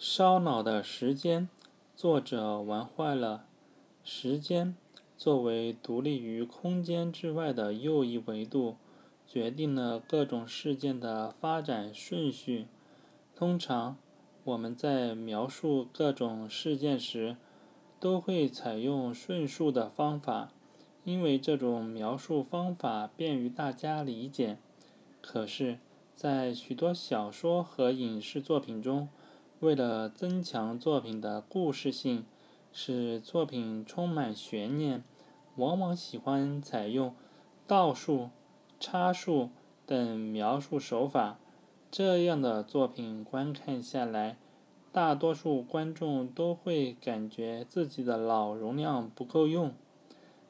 烧脑的时间，作者玩坏了。时间作为独立于空间之外的又一维度，决定了各种事件的发展顺序。通常，我们在描述各种事件时，都会采用顺数的方法，因为这种描述方法便于大家理解。可是，在许多小说和影视作品中，为了增强作品的故事性，使作品充满悬念，往往喜欢采用倒数、插数等描述手法。这样的作品观看下来，大多数观众都会感觉自己的脑容量不够用。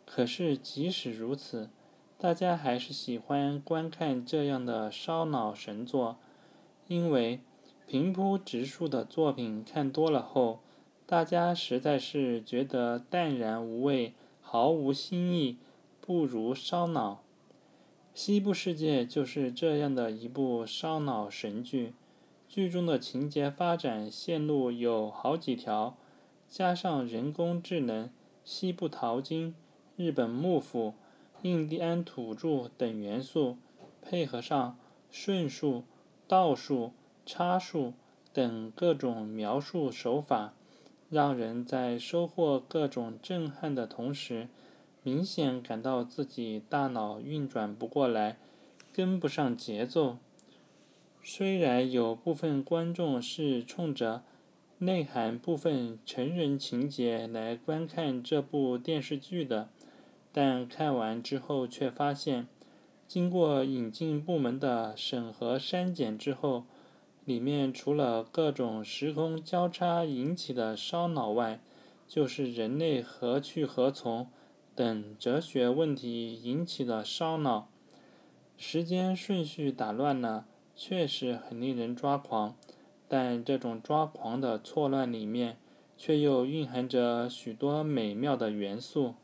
可是即使如此，大家还是喜欢观看这样的烧脑神作，因为。平铺直述的作品看多了后，大家实在是觉得淡然无味、毫无新意，不如烧脑。《西部世界》就是这样的一部烧脑神剧，剧中的情节发展线路有好几条，加上人工智能、西部淘金、日本幕府、印第安土著等元素，配合上顺数、倒数。插数等各种描述手法，让人在收获各种震撼的同时，明显感到自己大脑运转不过来，跟不上节奏。虽然有部分观众是冲着内涵部分成人情节来观看这部电视剧的，但看完之后却发现，经过引进部门的审核删减之后。里面除了各种时空交叉引起的烧脑外，就是人类何去何从等哲学问题引起的烧脑。时间顺序打乱了，确实很令人抓狂。但这种抓狂的错乱里面，却又蕴含着许多美妙的元素。